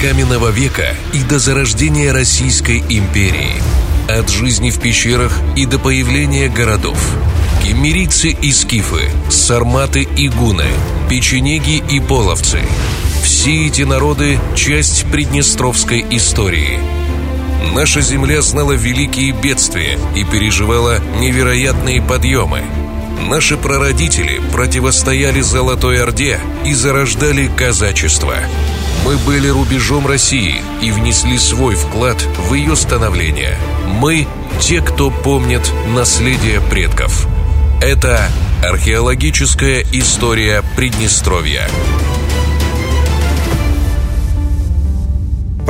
каменного века и до зарождения Российской империи. От жизни в пещерах и до появления городов. Кемерийцы и скифы, сарматы и гуны, печенеги и половцы. Все эти народы – часть приднестровской истории – Наша земля знала великие бедствия и переживала невероятные подъемы. Наши прародители противостояли Золотой Орде и зарождали казачество. Мы были рубежом России и внесли свой вклад в ее становление. Мы – те, кто помнит наследие предков. Это археологическая история Приднестровья.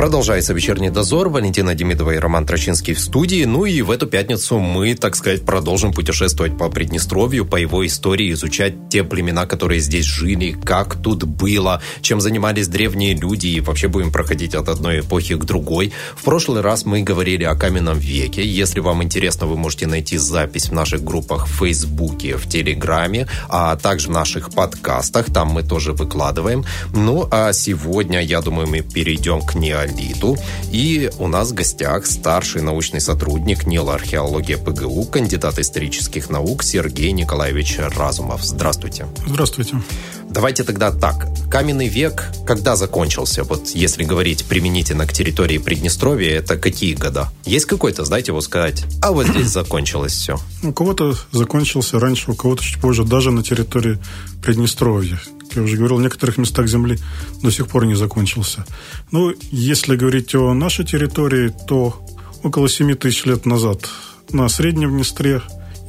Продолжается вечерний дозор. Валентина Демидова и Роман Трочинский в студии. Ну и в эту пятницу мы, так сказать, продолжим путешествовать по Приднестровью, по его истории, изучать те племена, которые здесь жили, как тут было, чем занимались древние люди и вообще будем проходить от одной эпохи к другой. В прошлый раз мы говорили о каменном веке. Если вам интересно, вы можете найти запись в наших группах в Фейсбуке, в Телеграме, а также в наших подкастах. Там мы тоже выкладываем. Ну а сегодня, я думаю, мы перейдем к неолиту Литу. И у нас в гостях старший научный сотрудник НИЛ археология ПГУ, кандидат исторических наук Сергей Николаевич Разумов. Здравствуйте. Здравствуйте. Давайте тогда так. Каменный век когда закончился? Вот если говорить применительно к территории Приднестровья, это какие года? Есть какой-то, знаете, его сказать, а вот здесь закончилось все? У кого-то закончился раньше, у кого-то чуть позже, даже на территории Приднестровья я уже говорил, в некоторых местах Земли до сих пор не закончился. Ну, если говорить о нашей территории, то около 7 тысяч лет назад на Среднем Днестре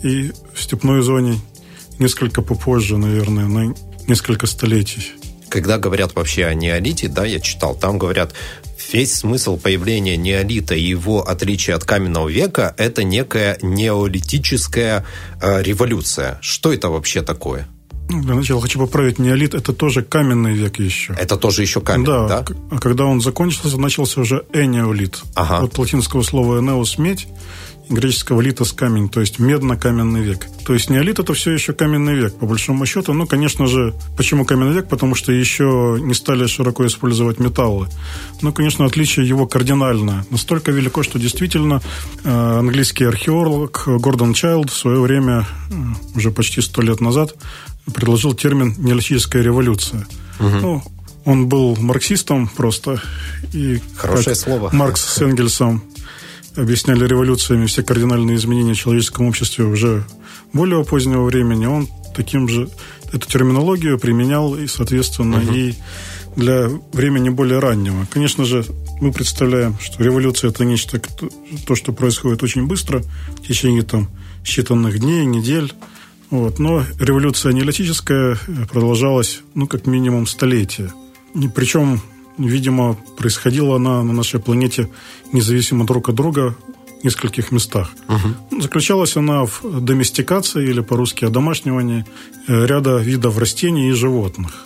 и в степной зоне, несколько попозже, наверное, на несколько столетий. Когда говорят вообще о неолите, да, я читал, там говорят, весь смысл появления неолита и его отличие от каменного века – это некая неолитическая э, революция. Что это вообще такое? Для начала хочу поправить, неолит – это тоже каменный век еще. Это тоже еще каменный, да? да? А когда он закончился, начался уже энеолит. Ага. От латинского слова «энеус» – медь, греческого литос камень, то есть медно-каменный век. То есть неолит это все еще каменный век, по большому счету. Ну, конечно же, почему каменный век? Потому что еще не стали широко использовать металлы. Но, конечно, отличие его кардинальное. Настолько велико, что действительно э, английский археолог Гордон Чайлд в свое время, э, уже почти сто лет назад, предложил термин «неолитическая революция». Угу. Ну, он был марксистом просто. И Хорошее слово. Маркс с Энгельсом объясняли революциями все кардинальные изменения в человеческом обществе уже более позднего времени. Он таким же эту терминологию применял и, соответственно, угу. и для времени более раннего. Конечно же, мы представляем, что революция это нечто, то, что происходит очень быстро, в течение там считанных дней, недель. Вот. Но революция неолитическая продолжалась, ну, как минимум, столетия. И причем, видимо, происходила она на нашей планете независимо друг от друга в нескольких местах. Угу. Заключалась она в доместикации, или по-русски одомашнивании, э, ряда видов растений и животных.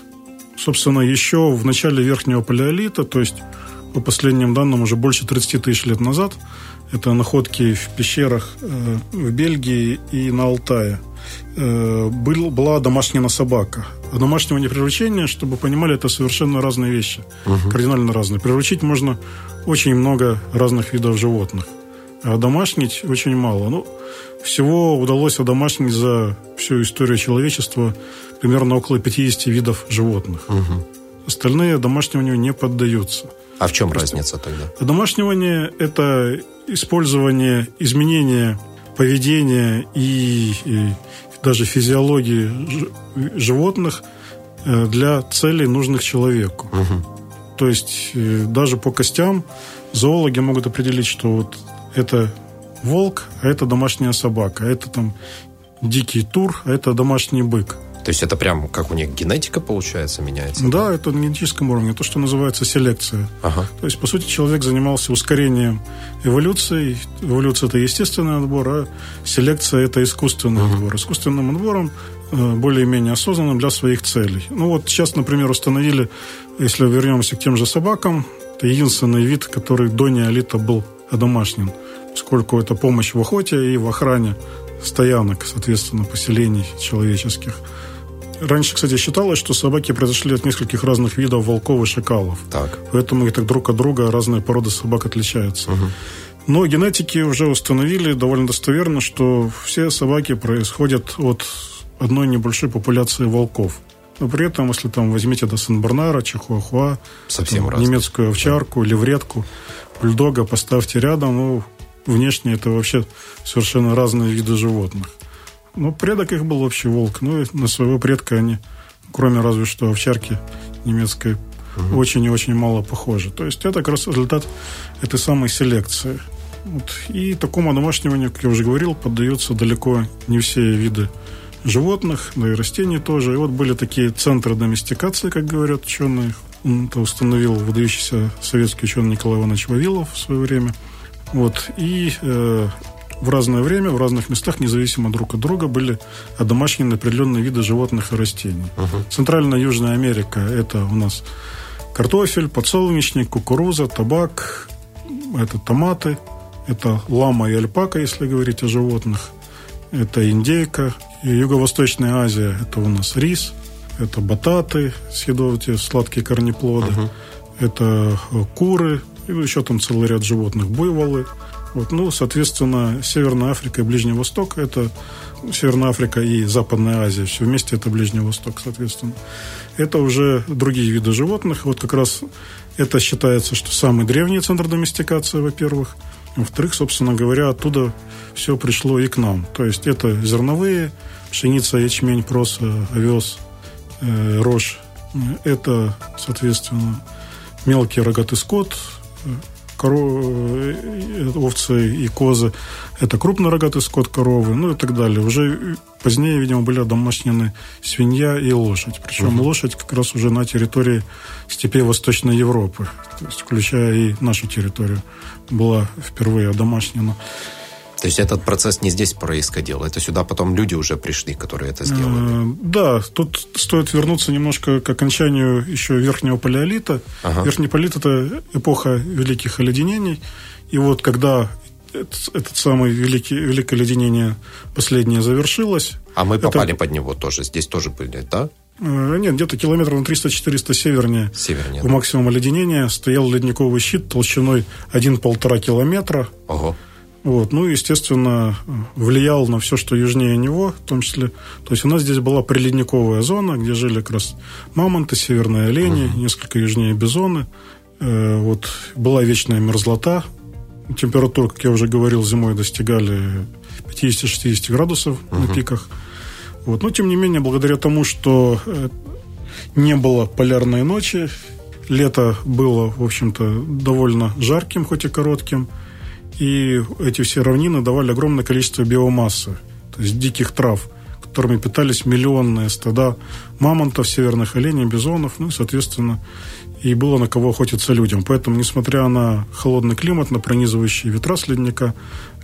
Собственно, еще в начале верхнего палеолита, то есть по последним данным уже больше 30 тысяч лет назад, это находки в пещерах э, в Бельгии и на Алтае – Э, был, была домашняя собака. А домашнего приручения, чтобы понимали, это совершенно разные вещи. Угу. Кардинально разные. Приручить можно очень много разных видов животных. А домашнить очень мало. Ну, всего удалось одомашнить за всю историю человечества примерно около 50 видов животных. Угу. Остальные домашниванию не поддаются. А в чем разница тогда? Домашнивание – это использование, изменения поведения и, и даже физиологии животных э, для целей, нужных человеку. Угу. То есть э, даже по костям зоологи могут определить, что вот это волк, а это домашняя собака, а это там дикий тур, а это домашний бык. То есть это прям как у них генетика, получается, меняется? Да, это на генетическом уровне, то, что называется селекция. Ага. То есть, по сути, человек занимался ускорением эволюции. Эволюция – это естественный отбор, а селекция – это искусственный ага. отбор. Искусственным отбором э, более-менее осознанным для своих целей. Ну вот сейчас, например, установили, если вернемся к тем же собакам, это единственный вид, который до неолита был одомашнен, поскольку это помощь в охоте и в охране стоянок, соответственно, поселений человеческих – раньше, кстати, считалось, что собаки произошли от нескольких разных видов волков и шакалов. Так. Поэтому и так друг от друга разные породы собак отличаются. Угу. Но генетики уже установили довольно достоверно, что все собаки происходят от одной небольшой популяции волков. Но при этом, если там возьмите до Сен-Бернара, Чихуахуа, Совсем там, немецкую овчарку, левретку, бульдога поставьте рядом, ну, внешне это вообще совершенно разные виды животных. Ну, предок их был вообще волк. Ну, и на своего предка они, кроме разве что овчарки немецкой, угу. очень и очень мало похожи. То есть это как раз результат этой самой селекции. Вот. И такому одомашниванию, как я уже говорил, поддаются далеко не все виды животных, да и растений тоже. И вот были такие центры доместикации, как говорят ученые. Это установил выдающийся советский ученый Николай Иванович Вавилов в свое время. Вот. И э, в разное время, в разных местах, независимо друг от друга, были одомашнены определенные виды животных и растений. Uh-huh. Центральная Южная Америка – это у нас картофель, подсолнечник, кукуруза, табак, это томаты, это лама и альпака, если говорить о животных, это индейка. И Юго-Восточная Азия – это у нас рис, это бататы, съедовые сладкие корнеплоды, uh-huh. это куры, и еще там целый ряд животных, буйволы – вот, ну, соответственно, Северная Африка и Ближний Восток – это Северная Африка и Западная Азия. Все вместе – это Ближний Восток, соответственно. Это уже другие виды животных. Вот как раз это считается, что самый древний центр доместикации, во-первых. Во-вторых, собственно говоря, оттуда все пришло и к нам. То есть это зерновые, пшеница, ячмень, проса, овес, э, рожь. Это, соответственно, мелкий рогатый скот, коровы, э, овцы и козы. Это крупнорогатый скот коровы, ну и так далее. Уже позднее, видимо, были домашнены свинья и лошадь. Причем угу. лошадь как раз уже на территории степей Восточной Европы, то есть включая и нашу территорию, была впервые домашнена. То есть этот процесс не здесь происходил, это сюда потом люди уже пришли, которые это сделали. Э, да, тут стоит вернуться немножко к окончанию еще Верхнего Палеолита. Ага. Верхний Палеолит – это эпоха великих оледенений. И вот когда этот, этот самый великий, великое оледенение последнее завершилось... А мы попали это... под него тоже, здесь тоже были, да? Э, нет, где-то километров на 300-400 севернее, севернее в да. максимум оледенения стоял ледниковый щит толщиной 1-1,5 километра. Ого. Вот. Ну, естественно, влиял на все, что южнее него, в том числе. То есть у нас здесь была приледниковая зона, где жили как раз мамонты, северные олени, uh-huh. несколько южнее бизоны. Э, вот была вечная мерзлота. Температура, как я уже говорил, зимой достигали 50-60 градусов uh-huh. на пиках. Вот. Но, тем не менее, благодаря тому, что э, не было полярной ночи, лето было, в общем-то, довольно жарким, хоть и коротким – и эти все равнины давали огромное количество биомассы, то есть диких трав, которыми питались миллионные стада мамонтов, северных оленей, бизонов, ну и, соответственно, и было на кого охотиться людям. Поэтому, несмотря на холодный климат, на пронизывающие ветра с ледника,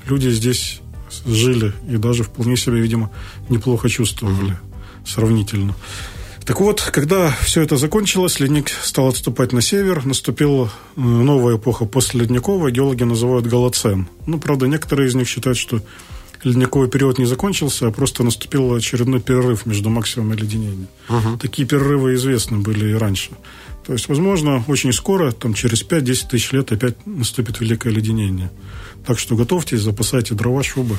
люди здесь жили и даже вполне себя, видимо, неплохо чувствовали сравнительно. Так вот, когда все это закончилось, ледник стал отступать на север, наступила э, новая эпоха после ледниковой, геологи называют голоцен. Ну, правда, некоторые из них считают, что ледниковый период не закончился, а просто наступил очередной перерыв между максимумом и леденением. Угу. Такие перерывы известны были и раньше. То есть, возможно, очень скоро, там, через 5-10 тысяч лет опять наступит великое леденение. Так что готовьтесь, запасайте дрова, шубы.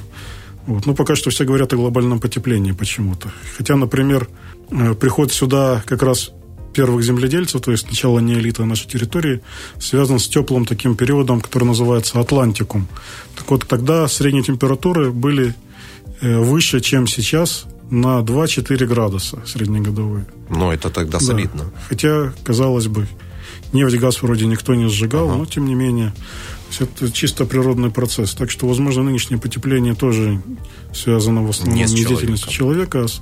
Вот. Ну, пока что все говорят о глобальном потеплении почему-то. Хотя, например, приход сюда как раз первых земледельцев, то есть начало неолита нашей территории, связан с теплым таким периодом, который называется Атлантикум. Так вот, тогда средние температуры были э, выше, чем сейчас, на 2-4 градуса среднегодовые. Но это тогда да. солидно. Хотя, казалось бы, нефть, газ вроде никто не сжигал, ага. но тем не менее это чисто природный процесс. Так что, возможно, нынешнее потепление тоже связано в основном не с не деятельностью человека, а с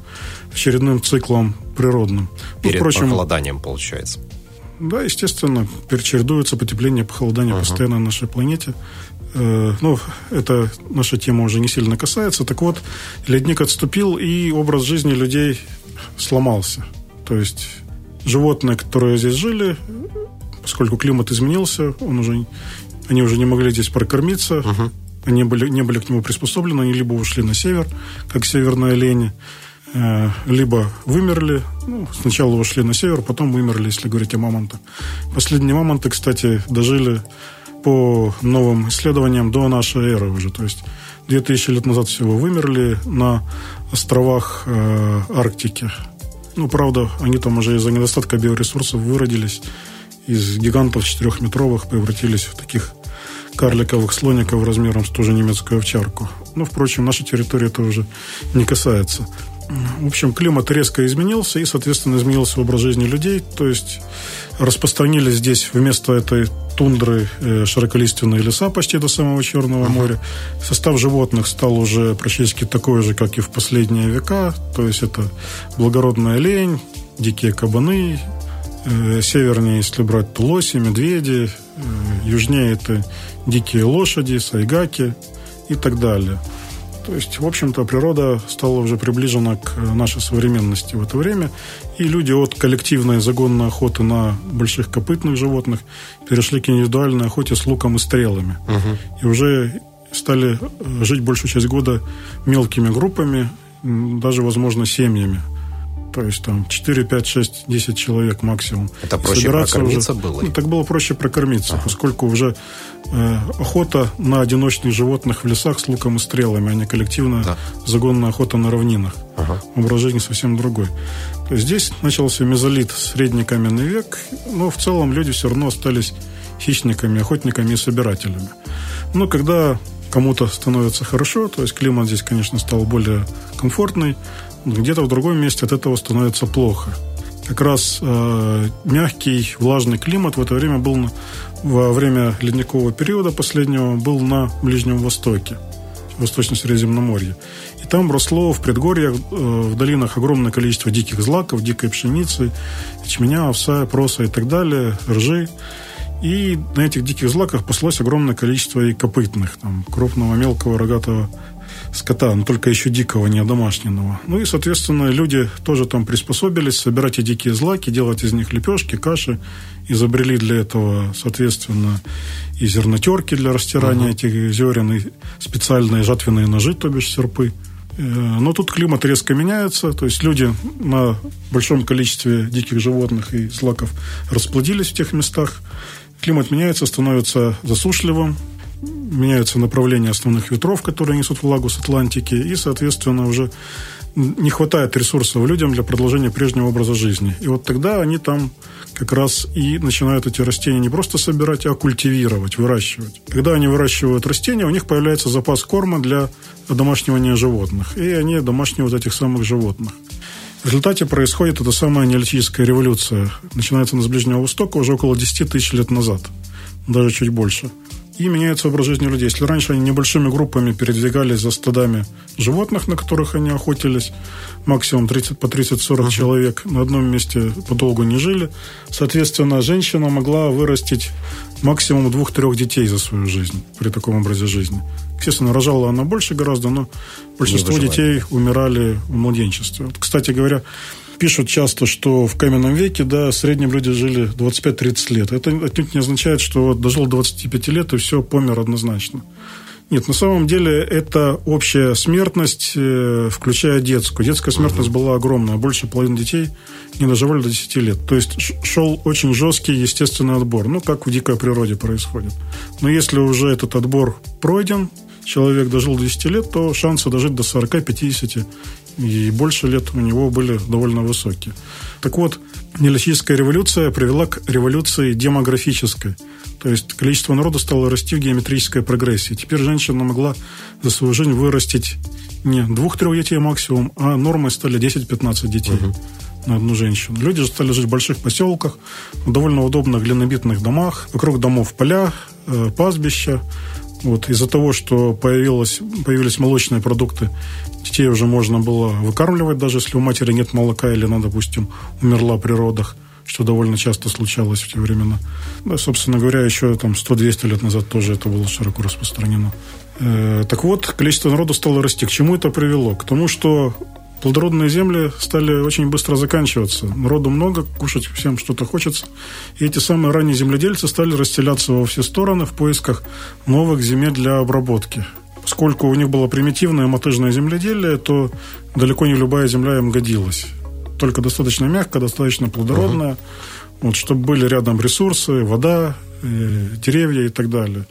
очередным циклом природным. Ну, Перед ну, впрочем, похолоданием, получается. Да, естественно, перечередуется потепление, похолодание uh-huh. постоянно на нашей планете. Э, ну, это наша тема уже не сильно касается. Так вот, ледник отступил, и образ жизни людей сломался. То есть животные, которые здесь жили, поскольку климат изменился, он уже они уже не могли здесь прокормиться, uh-huh. они были, не были к нему приспособлены, они либо ушли на север, как северные олени, либо вымерли, ну, сначала ушли на север, потом вымерли, если говорить о мамонтах. Последние мамонты, кстати, дожили по новым исследованиям до нашей эры уже. То есть 2000 лет назад всего вымерли на островах э, Арктики. Ну, правда, они там уже из-за недостатка биоресурсов выродились. Из гигантов четырехметровых превратились в таких карликовых слоников размером с ту же немецкую овчарку. Но, впрочем, наша территория это уже не касается. В общем, климат резко изменился, и, соответственно, изменился образ жизни людей. То есть распространились здесь вместо этой тундры э, широколиственные леса почти до самого Черного моря. Состав животных стал уже практически такой же, как и в последние века. То есть это благородная лень, дикие кабаны, э, севернее, если брать, то лоси, медведи, э, южнее это дикие лошади, сайгаки и так далее. То есть, в общем-то, природа стала уже приближена к нашей современности в это время, и люди от коллективной загонной охоты на больших копытных животных перешли к индивидуальной охоте с луком и стрелами. Угу. И уже стали жить большую часть года мелкими группами, даже, возможно, семьями. То есть там 4, 5, 6, 10 человек максимум. Это проще Собираться прокормиться уже, было? Ну, так было проще прокормиться, ага. поскольку уже э, охота на одиночных животных в лесах с луком и стрелами, а не коллективная да. загонная охота на равнинах. Ага. Образ жизни совсем другой. То есть здесь начался мезолит, средний каменный век, но в целом люди все равно остались хищниками, охотниками и собирателями. Но когда кому-то становится хорошо, то есть климат здесь, конечно, стал более комфортный, где-то в другом месте от этого становится плохо. Как раз э, мягкий, влажный климат в это время был на, во время ледникового периода последнего был на Ближнем Востоке, Восточно-Средиземноморье. И там росло в предгорьях, э, в долинах огромное количество диких злаков, дикой пшеницы, ячменя, овса, проса и так далее, ржи. И на этих диких злаках паслось огромное количество и копытных, там, крупного, мелкого, рогатого скота, но только еще дикого, не домашнего. Ну и, соответственно, люди тоже там приспособились собирать эти дикие злаки, делать из них лепешки, каши. Изобрели для этого, соответственно, и зернотерки для растирания uh-huh. этих зерен, и специальные жатвенные ножи, то бишь серпы. Э, но тут климат резко меняется, то есть люди на большом количестве диких животных и злаков расплодились в тех местах. Климат меняется, становится засушливым, меняются направления основных ветров, которые несут влагу с Атлантики, и, соответственно, уже не хватает ресурсов людям для продолжения прежнего образа жизни. И вот тогда они там как раз и начинают эти растения не просто собирать, а культивировать, выращивать. Когда они выращивают растения, у них появляется запас корма для домашнего животных. И они домашнивают этих самых животных. В результате происходит эта самая неолитическая революция. Начинается она с Ближнего Востока уже около 10 тысяч лет назад. Даже чуть больше и меняется образ жизни людей. Если раньше они небольшими группами передвигались за стадами животных, на которых они охотились, максимум 30, по 30-40 uh-huh. человек на одном месте подолгу не жили, соответственно, женщина могла вырастить максимум двух-трех детей за свою жизнь при таком образе жизни. Естественно, рожала она больше гораздо, но большинство детей умирали в младенчестве. Вот, кстати говоря, пишут часто, что в каменном веке, да, в среднем люди жили 25-30 лет. Это отнюдь не означает, что вот дожил 25 лет и все, помер однозначно. Нет, на самом деле это общая смертность, э, включая детскую. Детская смертность была огромная. Больше половины детей не доживали до 10 лет. То есть шел очень жесткий естественный отбор. Ну, как в дикой природе происходит. Но если уже этот отбор пройден, человек дожил до 10 лет, то шансы дожить до 40-50 и больше лет у него были довольно высокие. Так вот, неолитическая революция привела к революции демографической. То есть количество народа стало расти в геометрической прогрессии. Теперь женщина могла за свою жизнь вырастить не двух-трех детей максимум, а нормой стали 10-15 детей. Угу на одну женщину. Люди же стали жить в больших поселках, в довольно удобных глинобитных домах, вокруг домов поля, э, пастбища. Вот, из-за того, что появилось, появились молочные продукты, детей уже можно было выкармливать, даже если у матери нет молока или она, допустим, умерла при родах, что довольно часто случалось в те времена. Да, собственно говоря, еще там 100-200 лет назад тоже это было широко распространено. Э, так вот, количество народу стало расти. К чему это привело? К тому, что плодородные земли стали очень быстро заканчиваться. Народу много, кушать всем что-то хочется. И эти самые ранние земледельцы стали расселяться во все стороны в поисках новых земель для обработки. поскольку у них было примитивное мотыжное земледелие, то далеко не любая земля им годилась. Только достаточно мягкая, достаточно плодородная, uh-huh. вот, чтобы были рядом ресурсы, вода, деревья и так далее.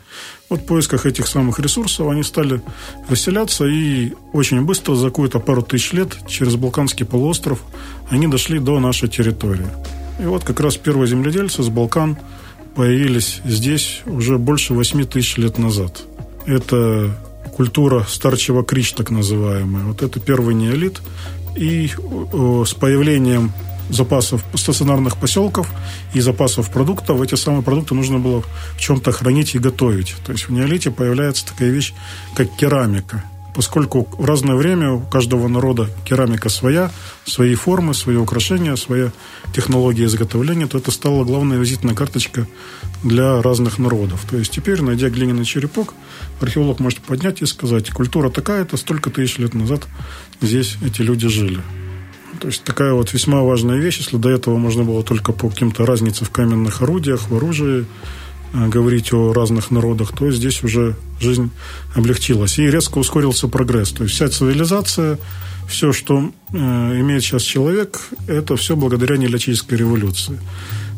Вот в поисках этих самых ресурсов они стали расселяться, и очень быстро, за какую-то пару тысяч лет, через Балканский полуостров, они дошли до нашей территории. И вот как раз первые земледельцы с Балкан появились здесь уже больше 8 тысяч лет назад. Это культура старчего крич, так называемая. Вот это первый неолит. И с появлением запасов стационарных поселков и запасов продуктов, эти самые продукты нужно было в чем-то хранить и готовить. То есть в неолите появляется такая вещь, как керамика поскольку в разное время у каждого народа керамика своя, свои формы, свои украшения, своя технология изготовления, то это стала главная визитная карточка для разных народов. То есть теперь, найдя глиняный черепок, археолог может поднять и сказать, культура такая-то, столько тысяч лет назад здесь эти люди жили. То есть такая вот весьма важная вещь, если до этого можно было только по каким-то разнице в каменных орудиях, в оружии, Э, говорить о разных народах, то здесь уже жизнь облегчилась. И резко ускорился прогресс. То есть вся цивилизация, все, что э, имеет сейчас человек, это все благодаря неолитической революции.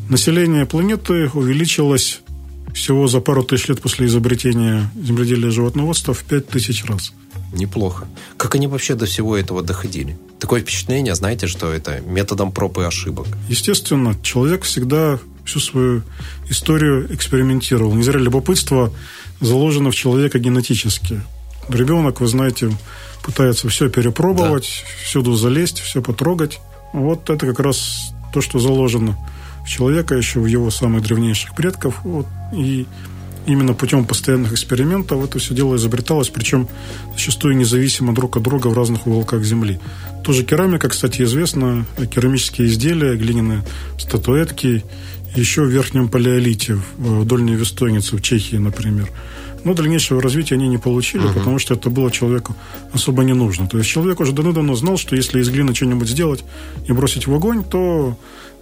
Население планеты увеличилось всего за пару тысяч лет после изобретения земледелия и животноводства в пять тысяч раз. Неплохо. Как они вообще до всего этого доходили? Такое впечатление, знаете, что это методом проб и ошибок. Естественно, человек всегда всю свою историю экспериментировал. Не зря любопытство заложено в человека генетически. Ребенок, вы знаете, пытается все перепробовать, да. всюду залезть, все потрогать. Вот это как раз то, что заложено в человека еще в его самых древнейших предков. Вот, и именно путем постоянных экспериментов это все дело изобреталось, причем зачастую независимо друг от друга в разных уголках Земли. Тоже керамика, кстати, известна, керамические изделия, глиняные статуэтки еще в Верхнем Палеолите, в Дольней Вестойнице, в Чехии, например. Но дальнейшего развития они не получили, uh-huh. потому что это было человеку особо не нужно. То есть человек уже давно-давно знал, что если из глины что-нибудь сделать и бросить в огонь, то э,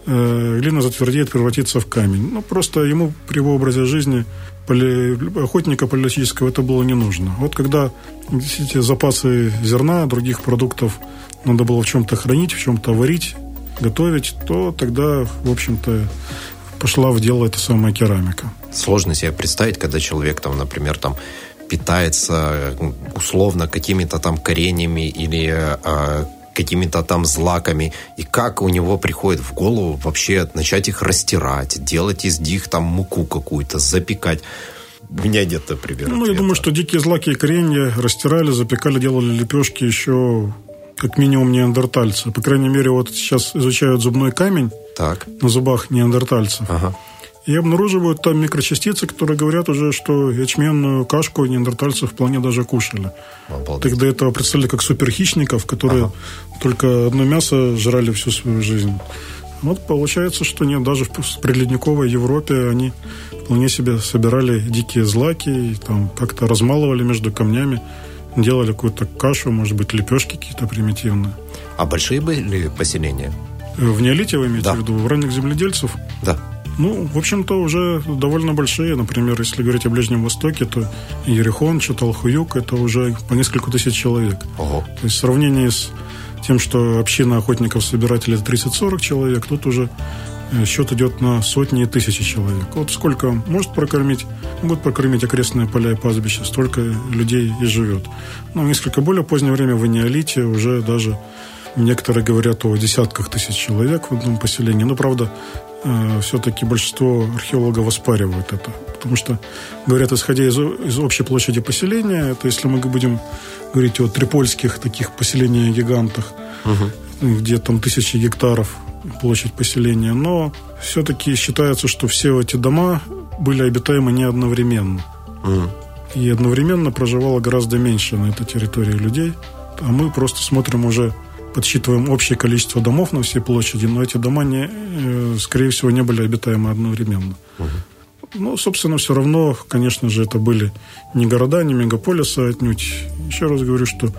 глина затвердеет, превратится в камень. Ну, просто ему при его образе жизни поле, охотника палеолитического это было не нужно. Вот когда эти запасы зерна, других продуктов надо было в чем-то хранить, в чем-то варить, готовить, то тогда, в общем-то, пошла в дело эта самая керамика. Сложно себе представить, когда человек, там, например, там, питается условно какими-то там кореньями или э, какими-то там злаками, и как у него приходит в голову вообще начать их растирать, делать из них там муку какую-то, запекать. У меня нет, например. Ну, ответа. я думаю, что дикие злаки и коренья растирали, запекали, делали лепешки еще как минимум неандертальцы. По крайней мере, вот сейчас изучают зубной камень так. на зубах неандертальцев. Ага. И обнаруживают там микрочастицы, которые говорят уже, что ячменную кашку неандертальцы вполне даже кушали. Обалдеть. Тогда этого представили как суперхищников, которые ага. только одно мясо жрали всю свою жизнь. Вот получается, что нет, даже в предледниковой Европе они вполне себе собирали дикие злаки и там как-то размалывали между камнями делали какую-то кашу, может быть, лепешки какие-то примитивные. А большие были поселения? В неолите вы имеете да. в виду? В ранних земледельцев? Да. Ну, в общем-то, уже довольно большие. Например, если говорить о Ближнем Востоке, то Ерехон, Чаталхуюк – это уже по несколько тысяч человек. Ого. То есть в сравнении с тем, что община охотников-собирателей 30-40 человек, тут уже Э, счет идет на сотни и тысячи человек. Вот сколько может прокормить, могут прокормить окрестные поля и пастбища, столько людей и живет. Но в несколько более позднее время в неолите уже даже некоторые говорят о десятках тысяч человек в одном поселении. Но, правда, э, все-таки большинство археологов оспаривают это. Потому что, говорят, исходя из, из общей площади поселения, это если мы будем говорить о трипольских таких поселениях-гигантах, угу. где там тысячи гектаров площадь поселения, но все-таки считается, что все эти дома были обитаемы не одновременно. Mm. И одновременно проживало гораздо меньше на этой территории людей. А мы просто смотрим уже, подсчитываем общее количество домов на всей площади, но эти дома, не, э, скорее всего, не были обитаемы одновременно. Mm. Ну, собственно, все равно, конечно же, это были не города, не мегаполисы отнюдь. Еще раз говорю, что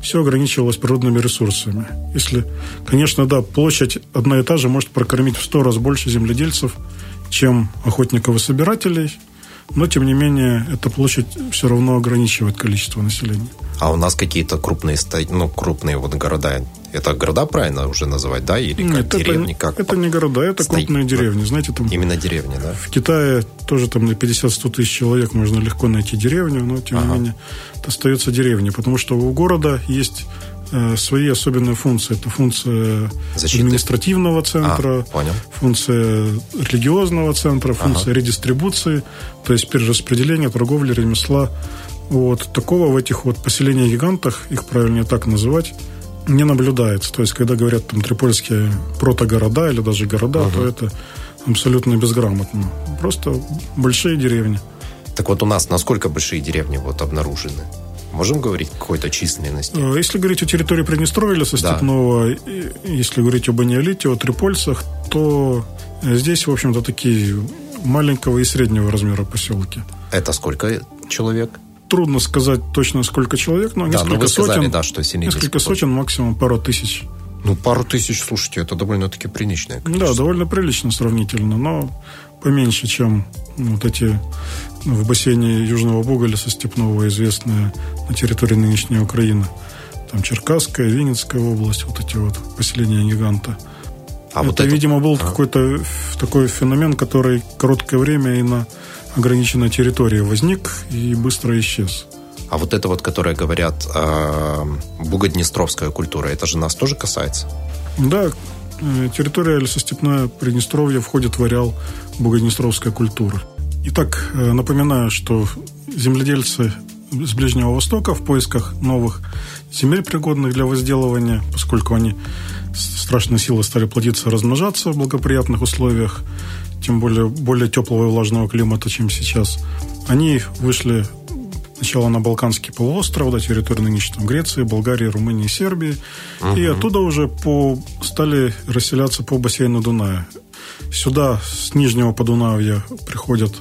все ограничивалось природными ресурсами. Если, конечно, да, площадь одна и та же может прокормить в сто раз больше земледельцев, чем охотников и собирателей, но, тем не менее, эта площадь все равно ограничивает количество населения. А у нас какие-то крупные, ну, крупные вот города, это города правильно уже называть, да? Или Нет, как деревни? Это, как это не города, это стоит, крупные деревни. Знаете, там, Именно деревни, да? В Китае тоже там на 50-100 тысяч человек можно легко найти деревню, но, тем ага. не менее, это остается деревней, потому что у города есть э, свои особенные функции. Это функция Защиты. административного центра, а, понял. функция религиозного центра, функция ага. редистрибуции, то есть перераспределения, торговли, ремесла. Вот такого в этих вот поселениях-гигантах, их правильнее так называть, не наблюдается. То есть, когда говорят там трипольские протогорода или даже города, uh то это абсолютно безграмотно. Просто большие деревни. Так вот у нас насколько большие деревни вот обнаружены? Можем говорить какой-то численности? Э, если говорить о территории Приднестровья или Состепного, да. если говорить об Аниолите, о Трипольцах, то здесь, в общем-то, такие маленького и среднего размера поселки. Это сколько человек? Трудно сказать точно, сколько человек, но да, несколько но вы сказали, сотен. Да, что несколько сотен, максимум пару тысяч. Ну, пару тысяч, слушайте, это довольно-таки приличное количество. Да, довольно прилично сравнительно, но поменьше, чем вот эти в бассейне Южного Буга со Степного известные на территории нынешней Украины. Там Черкасская, Винницкая область, вот эти вот поселения гиганта. А это, вот это, видимо, был а? какой-то такой феномен, который короткое время и на ограниченной территории возник и быстро исчез. А вот это вот, которое говорят э, бугоднестровская культура, это же нас тоже касается? Да, э, территория лесостепное Приднестровье входит в ареал бугоднестровской культуры. Итак, э, напоминаю, что земледельцы с Ближнего Востока в поисках новых земель, пригодных для возделывания, поскольку они страшной силой стали плодиться и размножаться в благоприятных условиях, тем более более теплого и влажного климата, чем сейчас. Они вышли сначала на Балканский полуостров, до территории нынешней Греции, Болгарии, Румынии, Сербии. Угу. И оттуда уже по, стали расселяться по бассейну Дуная. Сюда с Нижнего Подунавья приходят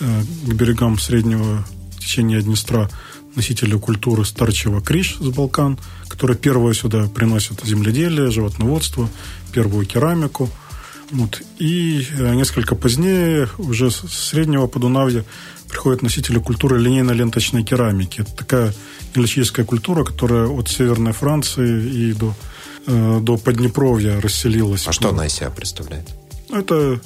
э, к берегам среднего течения Днестра носители культуры старчего Криш с Балкан, которые первые сюда приносят земледелие, животноводство, первую керамику – вот. И э, несколько позднее, уже с среднего Подунавья, приходят носители культуры линейно-ленточной керамики. Это такая гелическая культура, которая от Северной Франции и до, э, до Поднепровья расселилась. А что она из себя представляет? Это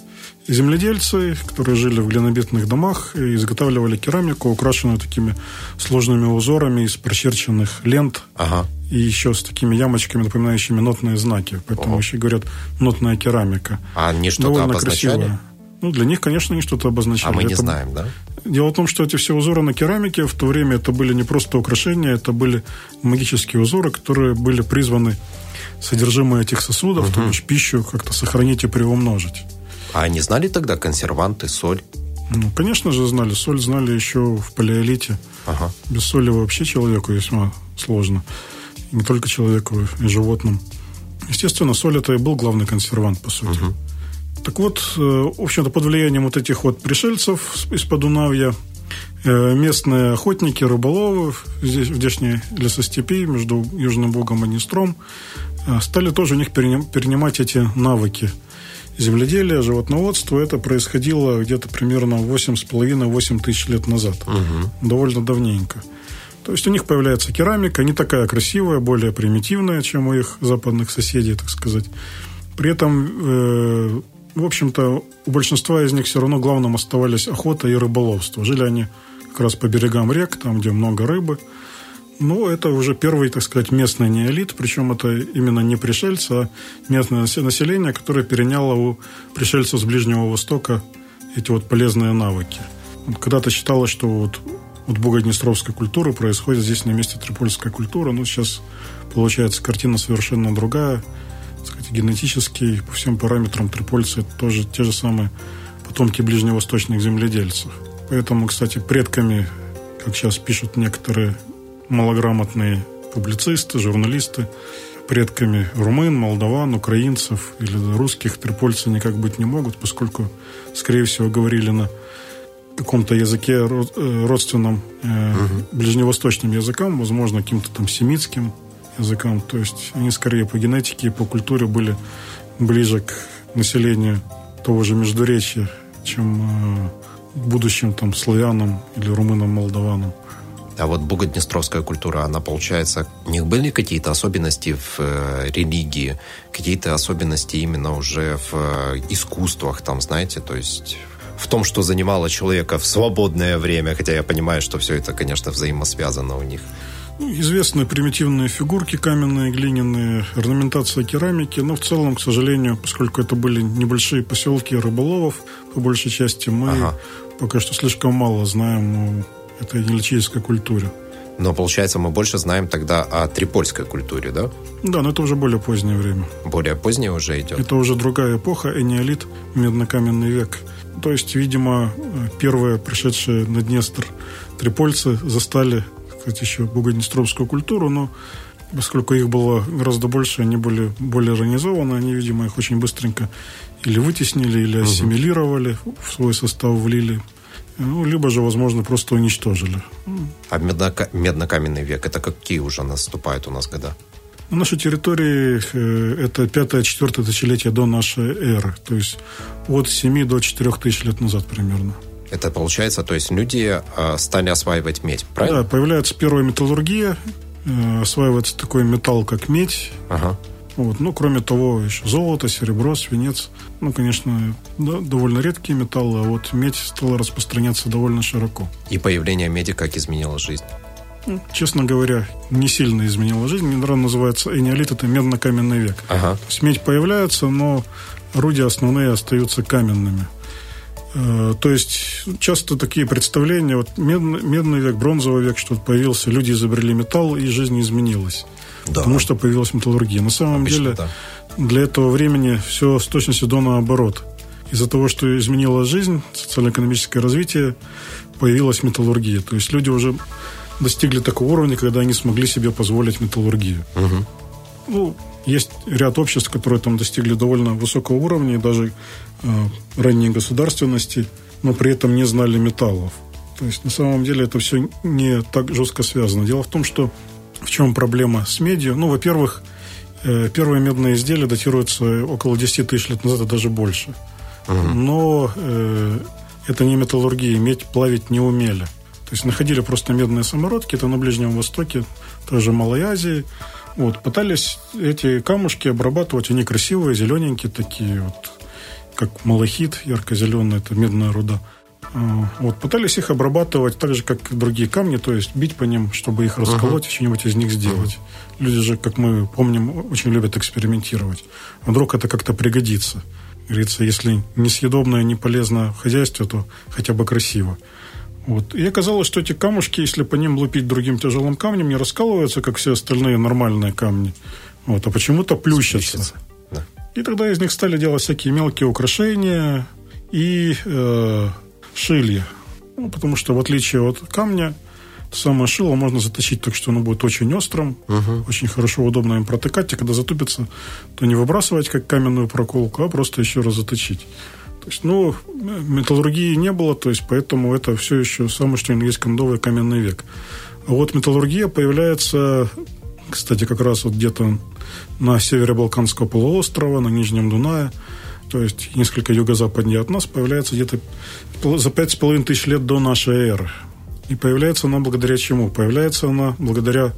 земледельцы, которые жили в глинобитных домах и изготавливали керамику, украшенную такими сложными узорами из прочерченных лент. Ага и еще с такими ямочками, напоминающими нотные знаки. Поэтому О. еще говорят нотная керамика. А они что-то Довольно обозначали? Красивая. Ну, для них, конечно, они что-то обозначали. А мы не это... знаем, да? Дело в том, что эти все узоры на керамике в то время это были не просто украшения, это были магические узоры, которые были призваны содержимое этих сосудов, угу. то есть пищу как-то сохранить и приумножить. А они знали тогда консерванты, соль? Ну, конечно же, знали. Соль знали еще в палеолите. Ага. Без соли вообще человеку весьма сложно не только человеку, и животным. Естественно, соль это и был главный консервант, по сути. Угу. Так вот, э, в общем-то, под влиянием вот этих вот пришельцев из Подунавья э, местные охотники, рыболовы здесь, в здешней лесостепи между Южным Богом и Днестром э, стали тоже у них перенимать эти навыки земледелия, животноводства. Это происходило где-то примерно 8,5-8 тысяч лет назад. Угу. Довольно давненько. То есть у них появляется керамика, не такая красивая, более примитивная, чем у их западных соседей, так сказать. При этом, э, в общем-то, у большинства из них все равно главным оставались охота и рыболовство. Жили они как раз по берегам рек, там, где много рыбы. Но это уже первый, так сказать, местный неолит, причем это именно не пришельцы, а местное население, которое переняло у пришельцев с Ближнего Востока эти вот полезные навыки. Вот когда-то считалось, что вот от Бугоднестровской культуры происходит здесь на месте трипольская культура. Но сейчас получается картина совершенно другая. Так сказать, генетически по всем параметрам трипольцы это тоже те же самые потомки ближневосточных земледельцев. Поэтому, кстати, предками, как сейчас пишут некоторые малограмотные публицисты, журналисты, предками румын, молдаван, украинцев или русских трипольцы никак быть не могут, поскольку, скорее всего, говорили на каком-то языке э, родственном э, угу. ближневосточным языкам, возможно, каким-то там семитским языкам. То есть они скорее по генетике и по культуре были ближе к населению того же Междуречья, чем э, будущим там славянам или румынам, молдаванам. А вот бугоднестровская культура, она, получается, у них были какие-то особенности в э, религии, какие-то особенности именно уже в э, искусствах, там, знаете, то есть в том, что занимало человека в свободное время, хотя я понимаю, что все это, конечно, взаимосвязано у них. Ну, известны примитивные фигурки каменные, глиняные, орнаментация керамики, но в целом, к сожалению, поскольку это были небольшие поселки рыболовов, по большей части, мы ага. пока что слишком мало знаем этой нелечийской культуре. Но, получается, мы больше знаем тогда о трипольской культуре, да? Да, но это уже более позднее время. Более позднее уже идет? Это уже другая эпоха, энеолит, меднокаменный век. То есть, видимо, первые пришедшие на Днестр трипольцы застали, кстати, еще бугоднестровскую культуру, но поскольку их было гораздо больше, они были более организованы, они, видимо, их очень быстренько или вытеснили, или ассимилировали, в свой состав влили. Ну, либо же, возможно, просто уничтожили. А меднока- меднокаменный век, это какие уже наступают у нас года? На нашей территории э, это пятое-четвертое тысячелетие до нашей эры. То есть от 7 до 4 тысяч лет назад примерно. Это получается, то есть люди э, стали осваивать медь, правильно? Да, появляется первая металлургия, э, осваивается такой металл, как медь. Ага. Вот. Ну, кроме того, еще золото, серебро, свинец. Ну, конечно, да, довольно редкие металлы, а вот медь стала распространяться довольно широко. И появление меди как изменило жизнь? Ну, честно говоря, не сильно изменило жизнь. Недаром называется энеолит, это медно-каменный век. Ага. То есть медь появляется, но орудия основные остаются каменными. Э, то есть часто такие представления, вот медный, медный век, бронзовый век, что появился, люди изобрели металл, и жизнь изменилась да. потому что появилась металлургия. На самом Обычно, деле да. для этого времени все с точностью до наоборот. Из-за того, что изменилась жизнь, социально-экономическое развитие, появилась металлургия. То есть люди уже достигли такого уровня, когда они смогли себе позволить металлургию. Угу. Ну, есть ряд обществ, которые там достигли довольно высокого уровня, и даже э, ранней государственности, но при этом не знали металлов. То есть на самом деле это все не так жестко связано. Дело в том, что в чем проблема с медью? Ну, во-первых, э, первые медные изделия датируются около 10 тысяч лет назад, и даже больше. Угу. Но э, это не металлургия, медь плавить не умели. То есть находили просто медные самородки, это на Ближнем Востоке, тоже Малой Азии. Вот, пытались эти камушки обрабатывать, они красивые, зелененькие такие, вот, как малахит, ярко-зеленый, это медная руда. Вот, пытались их обрабатывать так же, как и другие камни, то есть бить по ним, чтобы их расколоть uh-huh. и что-нибудь из них сделать. Uh-huh. Люди же, как мы помним, очень любят экспериментировать. А вдруг это как-то пригодится. Говорится, если несъедобное, не полезно в хозяйстве, то хотя бы красиво. Вот. И оказалось, что эти камушки, если по ним лупить другим тяжелым камнем, не раскалываются, как все остальные нормальные камни, вот, а почему-то плющатся. плющатся. Да. И тогда из них стали делать всякие мелкие украшения и э, шилья. Ну, потому что в отличие от камня, самое шило можно заточить так, что оно будет очень острым, угу. очень хорошо, удобно им протыкать, и когда затупится, то не выбрасывать как каменную проколку, а просто еще раз заточить. То есть, ну, металлургии не было, то есть, поэтому это все еще самое, что есть кондовый каменный век. А вот металлургия появляется, кстати, как раз вот где-то на севере Балканского полуострова, на Нижнем Дунае, то есть несколько юго-западнее от нас, появляется где-то за пять с половиной тысяч лет до нашей эры. И появляется она благодаря чему? Появляется она благодаря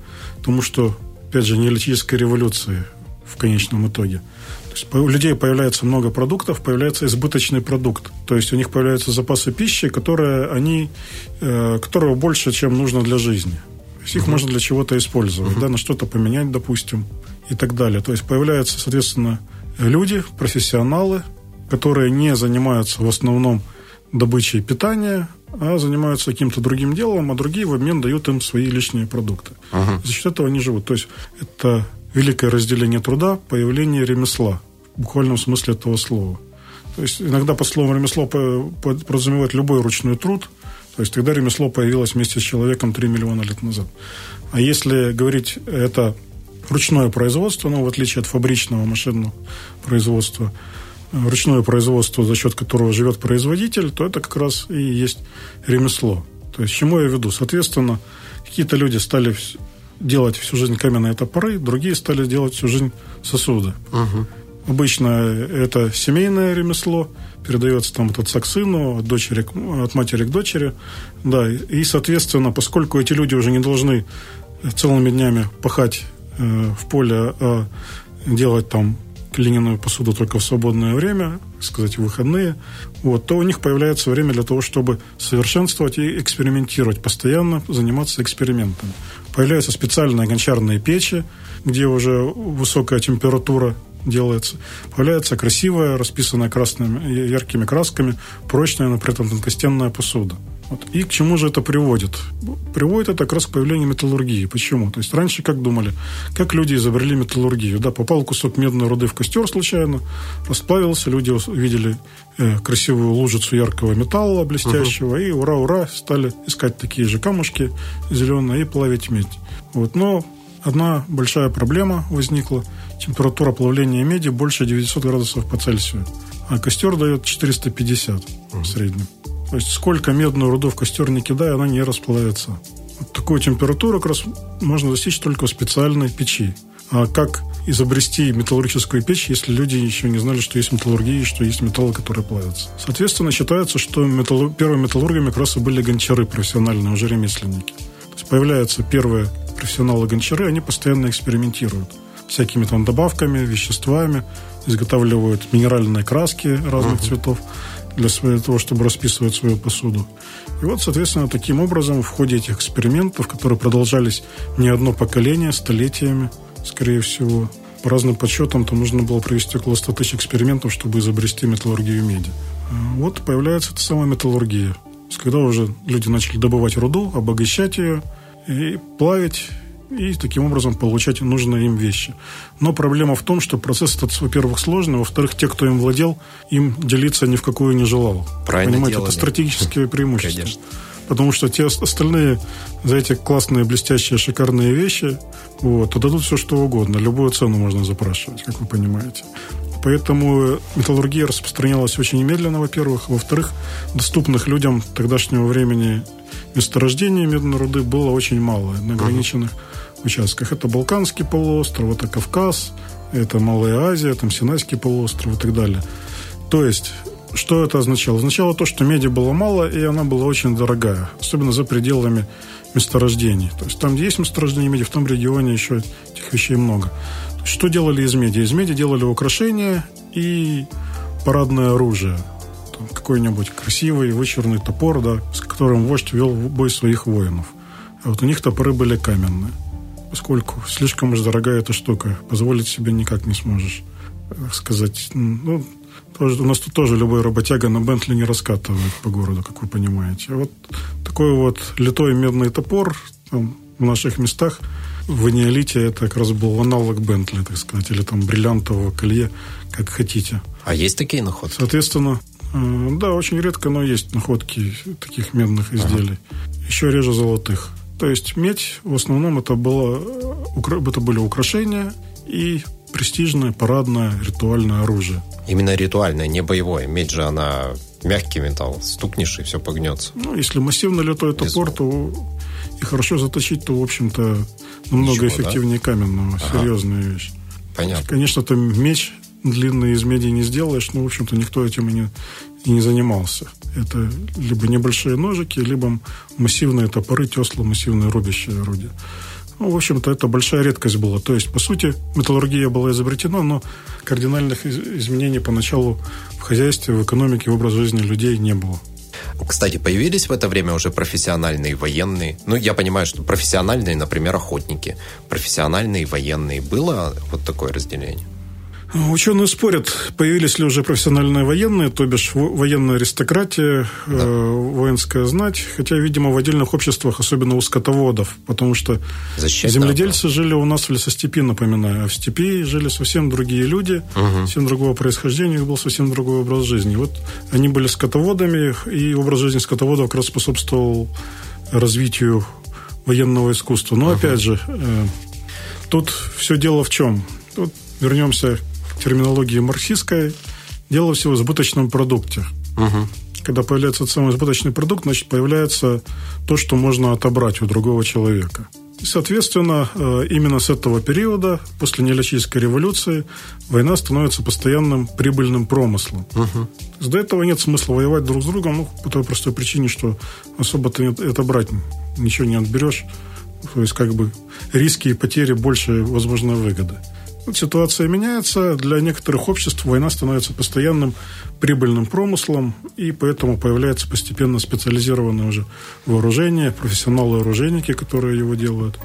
тому, что, опять же, неолитической революции в конечном итоге. То есть у людей появляется много продуктов, появляется избыточный продукт. То есть у них появляются запасы пищи, которые они, э, которого больше, чем нужно для жизни. То есть их uh-huh. можно для чего-то использовать, uh-huh. да, на что-то поменять, допустим, и так далее. То есть появляются, соответственно, люди, профессионалы, которые не занимаются в основном добычей питания, а занимаются каким-то другим делом, а другие в обмен дают им свои личные продукты. Ага. За счет этого они живут. То есть это великое разделение труда, появление ремесла в буквальном смысле этого слова. То есть иногда под словом ремесло подразумевает любой ручной труд. То есть тогда ремесло появилось вместе с человеком 3 миллиона лет назад. А если говорить это ручное производство, ну, в отличие от фабричного машинного производства, ручное производство, за счет которого живет производитель, то это как раз и есть ремесло. То есть, чему я веду? Соответственно, какие-то люди стали делать всю жизнь каменные топоры, другие стали делать всю жизнь сосуды. Угу. Обычно это семейное ремесло, передается там от отца к сыну, от, дочери, от матери к дочери. Да, и, соответственно, поскольку эти люди уже не должны целыми днями пахать в поле, а делать там глиняную посуду только в свободное время, сказать, в выходные, вот, то у них появляется время для того, чтобы совершенствовать и экспериментировать, постоянно заниматься экспериментами. Появляются специальные гончарные печи, где уже высокая температура делается. Появляется красивая, расписанная красными, яркими красками, прочная, но при этом тонкостенная посуда. Вот. И к чему же это приводит? Приводит это как раз к появлению металлургии. Почему? То есть раньше как думали? Как люди изобрели металлургию? Да, попал кусок медной руды в костер случайно, расплавился, люди увидели э, красивую лужицу яркого металла блестящего, uh-huh. и ура-ура, стали искать такие же камушки зеленые и плавить медь. Вот. Но одна большая проблема возникла. Температура плавления меди больше 900 градусов по Цельсию, а костер дает 450 uh-huh. в среднем. То есть сколько медную руду в костер не кидай, она не расплавится. Такую температуру как раз можно достичь только в специальной печи. А как изобрести металлургическую печь, если люди еще не знали, что есть металлургия и что есть металлы, которые плавятся. Соответственно, считается, что металл... первыми металлургами как раз и были гончары профессиональные, уже ремесленники. То есть появляются первые профессионалы-гончары, они постоянно экспериментируют всякими там добавками, веществами, изготавливают минеральные краски разных uh-huh. цветов для того, чтобы расписывать свою посуду. И вот, соответственно, таким образом в ходе этих экспериментов, которые продолжались не одно поколение, столетиями, скорее всего, по разным подсчетам, то нужно было провести около 100 тысяч экспериментов, чтобы изобрести металлургию меди. А вот появляется эта самая металлургия. Когда уже люди начали добывать руду, обогащать ее и плавить, и таким образом получать нужные им вещи. Но проблема в том, что процесс этот, во-первых, сложный, во-вторых, те, кто им владел, им делиться ни в какую не желал. Правильно Понимаете, делали. это стратегические преимущества. Конечно. Потому что те остальные за эти классные, блестящие, шикарные вещи вот, отдадут все, что угодно. Любую цену можно запрашивать, как вы понимаете. Поэтому металлургия распространялась очень медленно, во-первых. Во-вторых, доступных людям тогдашнего времени месторождений медной руды было очень мало на ограниченных uh-huh. участках. Это Балканский полуостров, это Кавказ, это Малая Азия, там Синайский полуостров и так далее. То есть, что это означало? Означало то, что меди было мало, и она была очень дорогая, особенно за пределами месторождений. То есть, там, где есть месторождение меди, в том регионе еще этих вещей много. Что делали из меди? Из меди делали украшения и парадное оружие какой-нибудь красивый вычурный топор, да, с которым вождь вел бой своих воинов. А вот у них топоры были каменные. Поскольку слишком уж дорогая эта штука, позволить себе никак не сможешь. Так сказать, ну, тоже, у нас тут тоже любой работяга на Бентли не раскатывает по городу, как вы понимаете. А вот такой вот литой медный топор там, в наших местах в неолите это как раз был аналог Бентли, так сказать, или там бриллиантового колье, как хотите. А есть такие находки? Соответственно, да, очень редко, но есть находки таких медных изделий. Ага. Еще реже золотых. То есть медь в основном это, было, это были украшения и престижное, парадное, ритуальное оружие. Именно ритуальное, не боевое. Медь же она мягкий металл. Стукнешь, и все погнется. Ну, если массивно литой топор, то и хорошо заточить, то, в общем-то, намного Ничего, эффективнее да? каменного. Ага. Серьезная вещь. Понятно. Конечно, там меч длинные из меди не сделаешь, но, в общем-то, никто этим и не, и не занимался. Это либо небольшие ножики, либо массивные топоры, тесла, массивные рубящие орудия. Ну, в общем-то, это большая редкость была. То есть, по сути, металлургия была изобретена, но кардинальных изменений поначалу в хозяйстве, в экономике, в образ жизни людей не было. Кстати, появились в это время уже профессиональные военные. Ну, я понимаю, что профессиональные, например, охотники. Профессиональные военные. Было вот такое разделение? Ученые спорят, появились ли уже профессиональные военные, то бишь военная аристократия, да. э, воинская знать, хотя, видимо, в отдельных обществах, особенно у скотоводов, потому что Защита, земледельцы да. жили у нас в лесостепи, напоминаю, а в степи жили совсем другие люди, угу. совсем другого происхождения, у них был совсем другой образ жизни. Вот они были скотоводами, и образ жизни скотоводов как раз способствовал развитию военного искусства. Но, угу. опять же, э, тут все дело в чем? Тут вернемся терминологии марксистской, дело всего в избыточном продукте. Угу. Когда появляется самый избыточный продукт, значит, появляется то, что можно отобрать у другого человека. И, соответственно, э, именно с этого периода, после Неолитической революции, война становится постоянным прибыльным промыслом. Угу. До этого нет смысла воевать друг с другом, ну, по той простой причине, что особо ты это брать ничего не отберешь. То есть, как бы, риски и потери больше возможной выгоды. Вот ситуация меняется. Для некоторых обществ война становится постоянным прибыльным промыслом, и поэтому появляется постепенно специализированное уже вооружение, профессионалы-оружейники, которые его делают.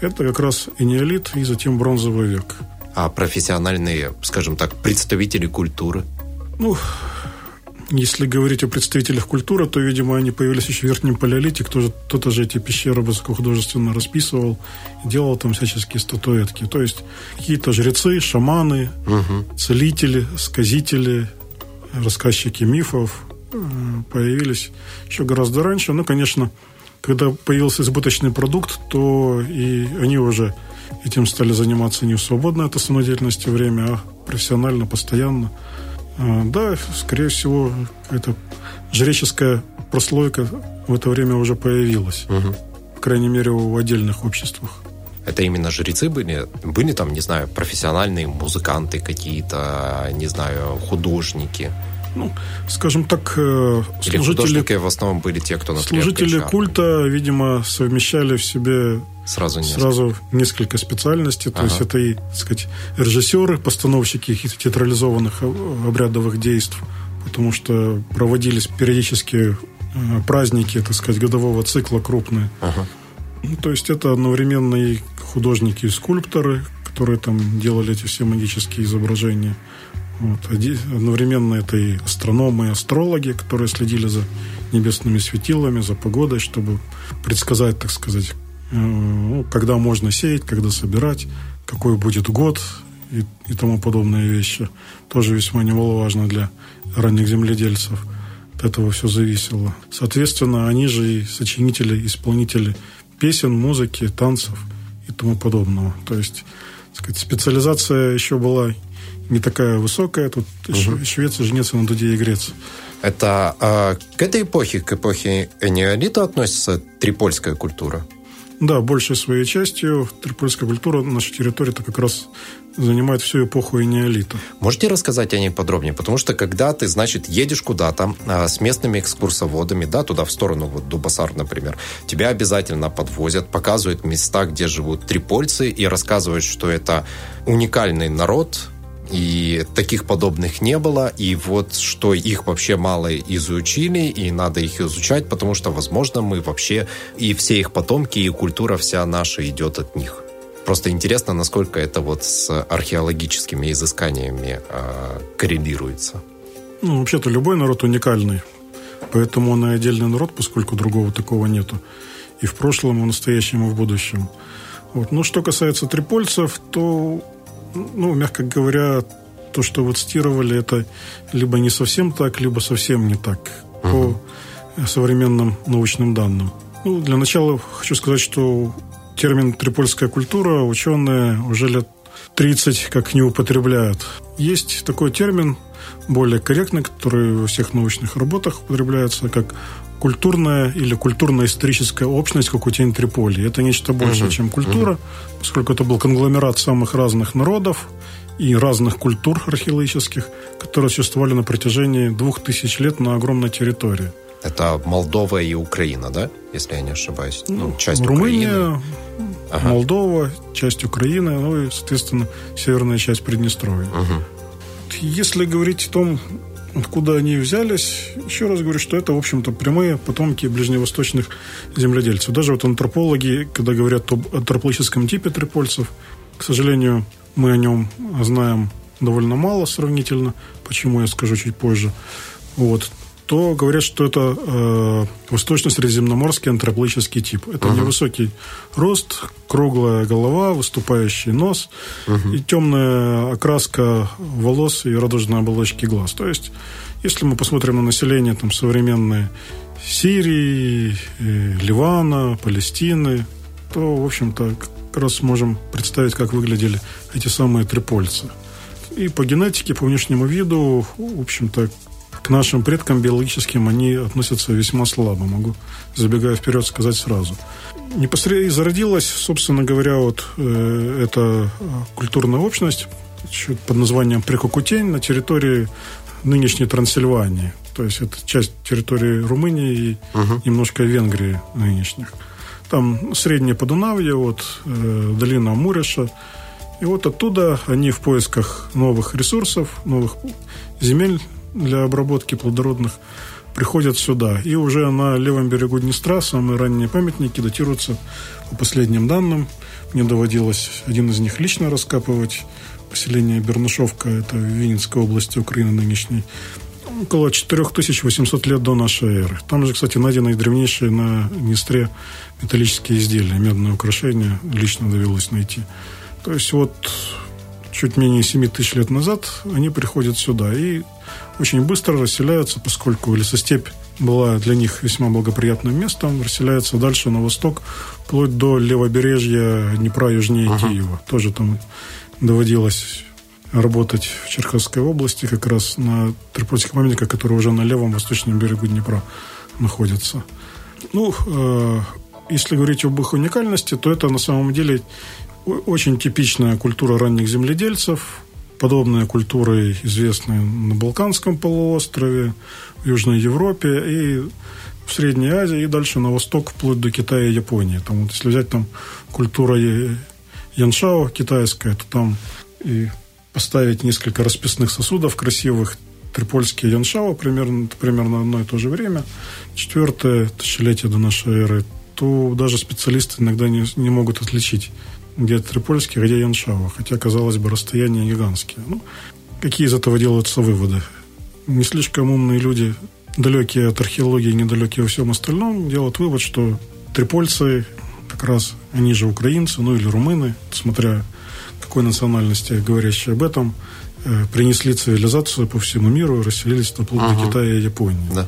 Это как раз и неолит, и затем бронзовый век. А профессиональные, скажем так, представители культуры? Ну, если говорить о представителях культуры, то, видимо, они появились еще в Верхнем Палеолите. Кто-то, кто же эти пещеры высокохудожественно расписывал делал там всяческие статуэтки. То есть какие-то жрецы, шаманы, угу. целители, сказители, рассказчики мифов появились еще гораздо раньше. Ну, конечно, когда появился избыточный продукт, то и они уже этим стали заниматься не в свободное от основной деятельности время, а профессионально, постоянно. А, да, скорее всего, эта жреческая прослойка в это время уже появилась. Угу. По крайней мере, в отдельных обществах. Это именно жрецы были? Были там, не знаю, профессиональные музыканты какие-то, не знаю, художники? Ну, скажем так, э, Или служители... в основном были те, кто, например, Служители культа, видимо, совмещали в себе сразу несколько, сразу несколько специальностей. Ага. То есть это и, так сказать, режиссеры, постановщики театрализованных обрядовых действий, потому что проводились периодически э, праздники, так сказать, годового цикла крупные. Ага. Ну, то есть это одновременно и художники, и скульпторы, которые там делали эти все магические изображения. Вот. Одновременно это и астрономы, и астрологи, которые следили за небесными светилами, за погодой, чтобы предсказать, так сказать, э, ну, когда можно сеять, когда собирать, какой будет год и, и тому подобные вещи. Тоже весьма немаловажно для ранних земледельцев. От этого все зависело. Соответственно, они же и сочинители, исполнители песен, музыки, танцев и тому подобного. То есть, сказать, специализация еще была не такая высокая. Тут угу. Швеция женится на Дуде и Греции. Это а, к этой эпохе, к эпохе неолита относится трипольская культура? Да, большей своей частью трипольская культура на нашей территории это как раз занимает всю эпоху и неолита. Можете рассказать о ней подробнее? Потому что когда ты, значит, едешь куда-то а, с местными экскурсоводами, да, туда в сторону, вот Дубасар, например, тебя обязательно подвозят, показывают места, где живут трипольцы и рассказывают, что это уникальный народ, и таких подобных не было, и вот что их вообще мало изучили, и надо их изучать, потому что, возможно, мы вообще, и все их потомки, и культура вся наша идет от них. Просто интересно, насколько это вот с археологическими изысканиями э, коррелируется. Ну, вообще-то любой народ уникальный, поэтому он и отдельный народ, поскольку другого такого нету. И в прошлом, и в настоящем, и в будущем. Вот. Ну, что касается трипольцев, то ну, мягко говоря, то, что вы цитировали, это либо не совсем так, либо совсем не так uh-huh. по современным научным данным. Ну, для начала хочу сказать, что термин «трипольская культура» ученые уже лет 30 как не употребляют. Есть такой термин, более корректный, который во всех научных работах употребляется, как культурная или культурно-историческая общность, как у тень Триполи. Это нечто большее, uh-huh. чем культура, uh-huh. поскольку это был конгломерат самых разных народов и разных культур археологических, которые существовали на протяжении двух тысяч лет на огромной территории. Это Молдова и Украина, да, если я не ошибаюсь? Ну, ну часть Румыния, Украины. Ага. Молдова, часть Украины, ну и, соответственно, северная часть Приднестровья. Угу. Если говорить о том, откуда они взялись, еще раз говорю, что это, в общем-то, прямые потомки ближневосточных земледельцев. Даже вот антропологи, когда говорят об антропологическом типе трипольцев, к сожалению, мы о нем знаем довольно мало сравнительно, почему я скажу чуть позже. Вот то говорят, что это э, восточно-средиземноморский антропологический тип. Это uh-huh. невысокий рост, круглая голова, выступающий нос uh-huh. и темная окраска волос и радужной оболочки глаз. То есть, если мы посмотрим на население там, современной Сирии, э, Ливана, Палестины, то, в общем-то, как раз можем представить, как выглядели эти самые трипольцы. И по генетике, по внешнему виду, в общем-то, к нашим предкам биологическим они относятся весьма слабо, могу, забегая вперед, сказать сразу. Непосредственно зародилась, собственно говоря, вот э, эта культурная общность под названием Прикокутень на территории нынешней Трансильвании. То есть это часть территории Румынии и угу. немножко Венгрии нынешних. Там среднее Подунавье, вот э, долина Муреша. И вот оттуда они в поисках новых ресурсов, новых земель для обработки плодородных приходят сюда. И уже на левом берегу Днестра самые ранние памятники датируются по последним данным. Мне доводилось один из них лично раскапывать. Поселение Бернушевка, это в Винницкой области Украины нынешней. Около 4800 лет до нашей эры. Там же, кстати, найдены древнейшие на Днестре металлические изделия, медные украшения лично довелось найти. То есть вот чуть менее 7 тысяч лет назад они приходят сюда и очень быстро расселяются, поскольку лесостепь была для них весьма благоприятным местом, расселяются дальше на восток, вплоть до левобережья Днепра южнее ага. Киева. Тоже там доводилось работать в Черкасской области, как раз на Трипольских памятниках, которые уже на левом восточном берегу Днепра находятся. Ну, э, если говорить об их уникальности, то это на самом деле очень типичная культура ранних земледельцев, подобные культуры известны на Балканском полуострове, в Южной Европе и в Средней Азии, и дальше на восток, вплоть до Китая и Японии. Там, вот, если взять там культура Яншао китайская, то там и поставить несколько расписных сосудов красивых, Трипольский Яншао примерно, примерно одно и то же время, четвертое тысячелетие до нашей эры, то даже специалисты иногда не, не могут отличить где Трипольский, где Яншава. Хотя, казалось бы, расстояния гигантские. Ну, какие из этого делаются выводы? Не слишком умные люди, далекие от археологии, недалекие во всем остальном, делают вывод, что трипольцы, как раз они же украинцы, ну или румыны, смотря какой национальности, говорящие об этом, э, принесли цивилизацию по всему миру и расселились вплоть ага. до Китая и Японии. Да.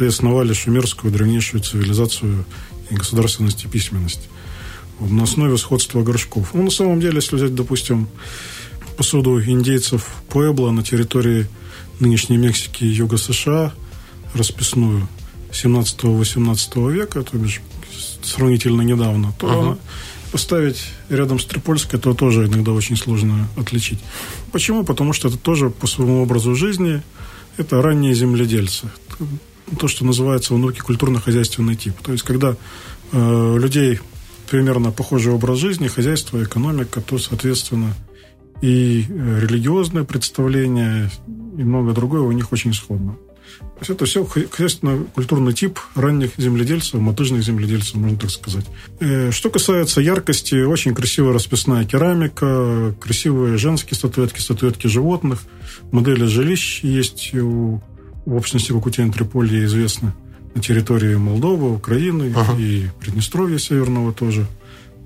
И основали шумерскую древнейшую цивилизацию и государственность и письменность на основе сходства горшков. Ну, на самом деле, если взять, допустим, посуду индейцев Пуэбло на территории нынешней Мексики и Юга США, расписную 17-18 века, то бишь сравнительно недавно, то uh-huh. поставить рядом с Трипольской, то тоже иногда очень сложно отличить. Почему? Потому что это тоже по своему образу жизни, это ранние земледельцы. То, что называется внуки культурно-хозяйственный тип. То есть, когда э, людей примерно похожий образ жизни, хозяйство, экономика, то, соответственно, и э, религиозное представление, и много другое у них очень сходно. То есть это все хозяйственно-культурный тип ранних земледельцев, мотыжных земледельцев, можно так сказать. Э, что касается яркости, очень красивая расписная керамика, красивые женские статуэтки, статуэтки животных, модели жилищ есть у, в общности Кукутин Триполье известны на территории Молдовы, Украины ага. и Приднестровья Северного тоже.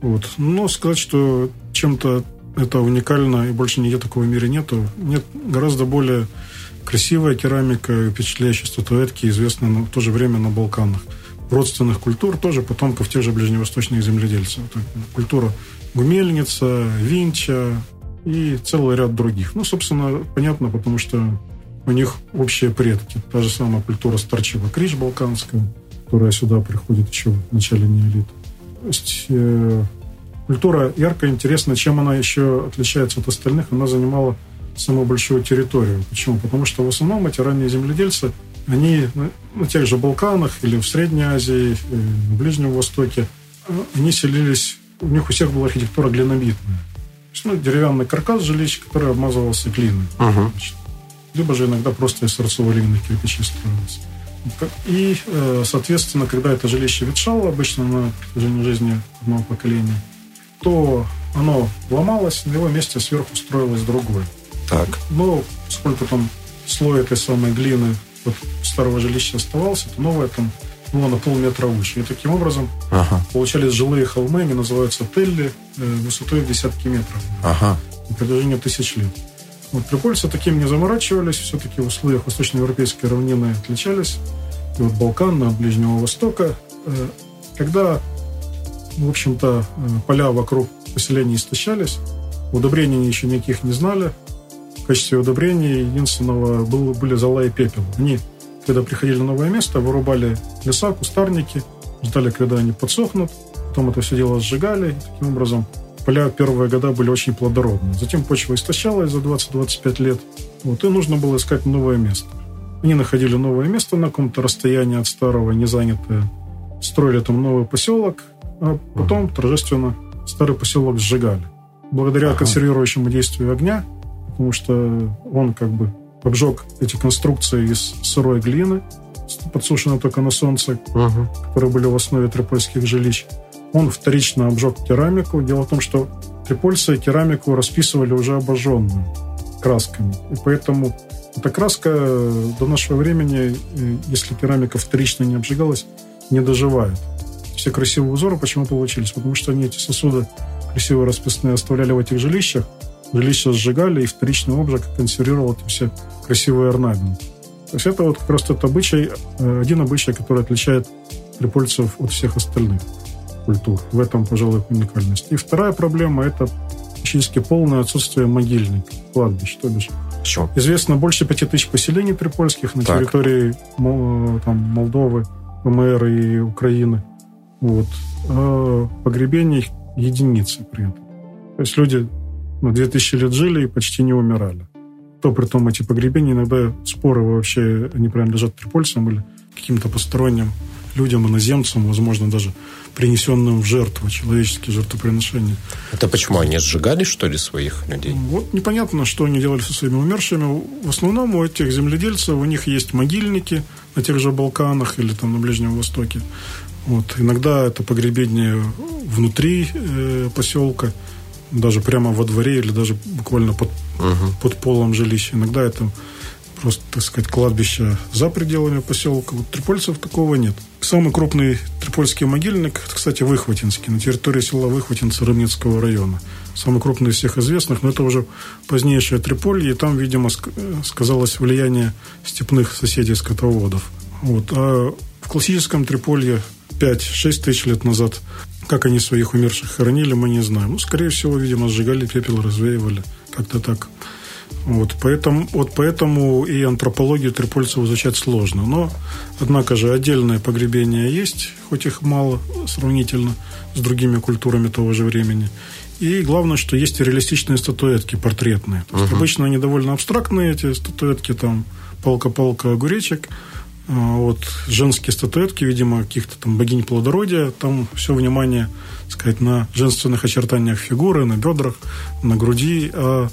Вот. Но сказать, что чем-то это уникально и больше нигде такого в мире нету. Нет гораздо более красивая керамика, впечатляющие статуэтки, известные в то же время на Балканах. Родственных культур тоже потомков тех же ближневосточных земледельцев. Это культура Гумельница, Винча и целый ряд других. Ну, собственно, понятно, потому что у них общие предки. Та же самая культура старчего крич балканская, которая сюда приходит еще в начале неолита. То есть э, культура яркая, интересная. Чем она еще отличается от остальных? Она занимала самую большую территорию. Почему? Потому что в основном эти ранние земледельцы, они на тех же Балканах или в Средней Азии, э, в Ближнем Востоке, э, они селились, у них у всех была архитектура глинобитная. То есть, ну, деревянный каркас жилищ, который обмазывался глиной. Uh-huh либо же иногда просто из сырцово-ливных кирпичей строилось. И, э, соответственно, когда это жилище ветшало, обычно на протяжении жизни одного поколения, то оно ломалось, на его месте сверху строилось другое. Так. Но сколько там слой этой самой глины вот старого жилища оставался, то новое там было на полметра выше. И таким образом ага. получались жилые холмы, они называются телли, э, высотой в десятки метров. Ага. На протяжении тысяч лет. Вот прикольцы таким не заморачивались, все-таки в условиях восточноевропейской равнины отличались. И вот Балкана, Ближнего Востока. Э, когда, в общем-то, э, поля вокруг поселений истощались, удобрений еще никаких не знали, в качестве удобрения единственного был, были зола и пепел. Они, когда приходили на новое место, вырубали леса, кустарники, ждали, когда они подсохнут, потом это все дело сжигали, таким образом поля первые года были очень плодородные. Затем почва истощалась за 20-25 лет, вот, и нужно было искать новое место. Они находили новое место на каком-то расстоянии от старого, незанятое, строили там новый поселок, а потом торжественно старый поселок сжигали. Благодаря ага. консервирующему действию огня, потому что он как бы обжег эти конструкции из сырой глины, подсушенной только на солнце, ага. которые были в основе трипольских жилищ. Он вторично обжег керамику. Дело в том, что трипольцы керамику расписывали уже обожженную красками. И поэтому эта краска до нашего времени, э, если керамика вторично не обжигалась, не доживает. Все красивые узоры почему получились? Потому что они эти сосуды красиво расписные оставляли в этих жилищах, жилища сжигали, и вторичный обжиг консервировал эти все красивые орнаменты. То есть это вот как раз тот обычай, э, один обычай, который отличает припольцев от всех остальных культур. В этом, пожалуй, уникальность. И вторая проблема – это практически полное отсутствие могильников, кладбищ, то бишь. Почему? Известно больше пяти тысяч поселений трипольских на так. территории там, Молдовы, МР и Украины. Вот. А погребений единицы при этом. То есть люди на 2000 лет жили и почти не умирали. То при том эти погребения иногда споры вообще, они принадлежат трипольцам или каким-то посторонним людям, иноземцам, возможно, даже принесенным в жертву, человеческие жертвоприношения. Это почему? Они сжигали, что ли, своих людей? Вот непонятно, что они делали со своими умершими. В основном у этих земледельцев у них есть могильники на тех же Балканах или там на Ближнем Востоке. Вот. Иногда это погребение внутри э, поселка, даже прямо во дворе или даже буквально под, угу. под полом жилища. Иногда это просто, так сказать, кладбище за пределами поселка. Вот Трипольцев такого нет. Самый крупный трипольский могильник, кстати, Выхватинский, на территории села Выхватинца Рыбницкого района. Самый крупный из всех известных, но это уже позднейшее Триполье, и там, видимо, сказалось влияние степных соседей-скотоводов. Вот. А в классическом Триполье 5-6 тысяч лет назад как они своих умерших хоронили, мы не знаем. Ну, скорее всего, видимо, сжигали пепел, развеивали. Как-то так. Вот поэтому, вот поэтому и антропологию трипольцев изучать сложно. Но, однако же, отдельное погребение есть, хоть их мало сравнительно с другими культурами того же времени. И главное, что есть реалистичные статуэтки портретные. То есть, обычно они довольно абстрактные, эти статуэтки, там, палка-палка, огуречек. Вот женские статуэтки, видимо, каких-то там богинь плодородия, там все внимание, сказать, на женственных очертаниях фигуры, на бедрах, на груди, а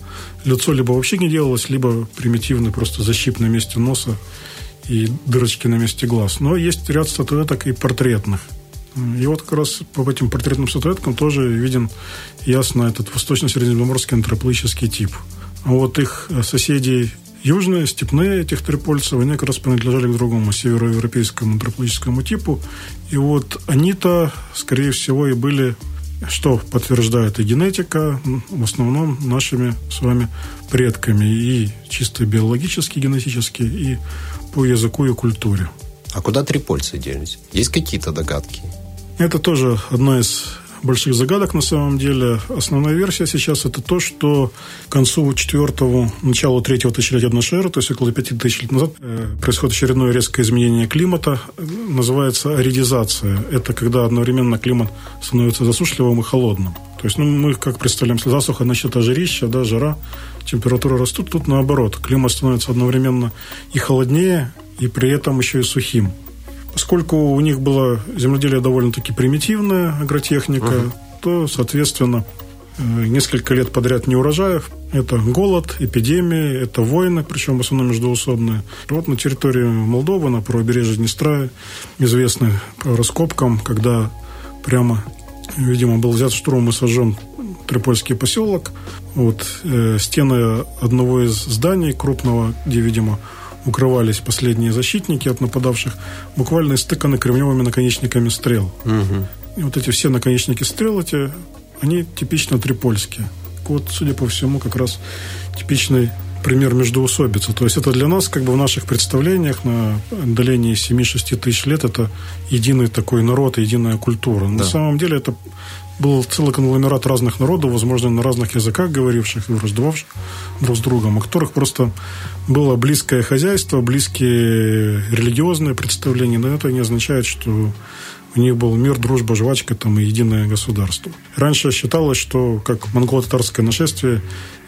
лицо либо вообще не делалось, либо примитивный просто защип на месте носа и дырочки на месте глаз. Но есть ряд статуэток и портретных. И вот как раз по этим портретным статуэткам тоже виден ясно этот восточно-средиземноморский антропологический тип. А вот их соседи южные, степные этих трипольцев, они как раз принадлежали к другому североевропейскому антропологическому типу. И вот они-то, скорее всего, и были что подтверждает и генетика, в основном нашими с вами предками, и чисто биологически, генетически, и по языку и культуре. А куда трипольцы делись? Есть какие-то догадки? Это тоже одна из больших загадок на самом деле. Основная версия сейчас это то, что к концу четвертого, началу третьего тысячелетия нашей эры, то есть около пяти тысяч лет назад, э, происходит очередное резкое изменение климата, называется аридизация. Это когда одновременно климат становится засушливым и холодным. То есть ну, мы как представляем, если засуха, значит, ожирища, да, жара, температура растут, тут наоборот. Климат становится одновременно и холоднее, и при этом еще и сухим. Поскольку у них было земледелие довольно-таки примитивное, агротехника, uh-huh. то, соответственно, э, несколько лет подряд не урожаев. Это голод, эпидемии, это войны, причем в основном междуусобные. Вот на территории Молдовы, на правобережье Днестра, известны по раскопкам, когда прямо, видимо, был взят штурмом и сожжен Трипольский поселок. Вот э, стены одного из зданий крупного, где, видимо, укрывались последние защитники от нападавших, буквально истыканы кремневыми наконечниками стрел. Угу. И вот эти все наконечники стрел, эти, они типично трипольские. Вот, судя по всему, как раз типичный пример междуусобицы. То есть это для нас, как бы в наших представлениях на отдалении 7-6 тысяч лет, это единый такой народ, единая культура. Да. На самом деле это был целый конгломерат разных народов, возможно, на разных языках говоривших и враждовавших друг с другом, у которых просто было близкое хозяйство, близкие религиозные представления, но это не означает, что у них был мир, дружба, жвачка там, и единое государство. Раньше считалось, что как монголо-татарское нашествие,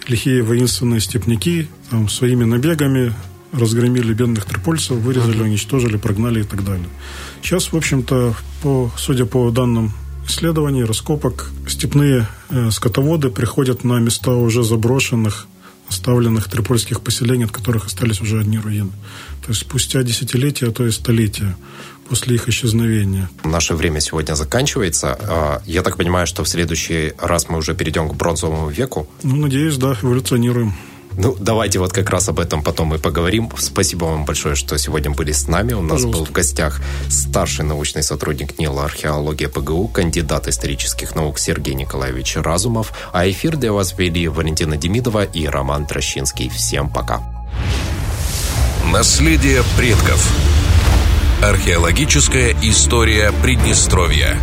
лихие воинственные степняки там, своими набегами разгромили бедных трипольцев, вырезали, уничтожили, прогнали и так далее. Сейчас, в общем-то, по, судя по данным исследований, раскопок, степные э, скотоводы приходят на места уже заброшенных, оставленных трипольских поселений, от которых остались уже одни руины. То есть спустя десятилетия, а то и столетия после их исчезновения. Наше время сегодня заканчивается. А, я так понимаю, что в следующий раз мы уже перейдем к бронзовому веку. Ну, надеюсь, да, эволюционируем. Ну, давайте вот как раз об этом потом и поговорим. Спасибо вам большое, что сегодня были с нами. У нас Пожалуйста. был в гостях старший научный сотрудник НИЛа археология ПГУ, кандидат исторических наук Сергей Николаевич Разумов. А эфир для вас вели Валентина Демидова и Роман Трощинский. Всем пока. Наследие предков. Археологическая история Приднестровья.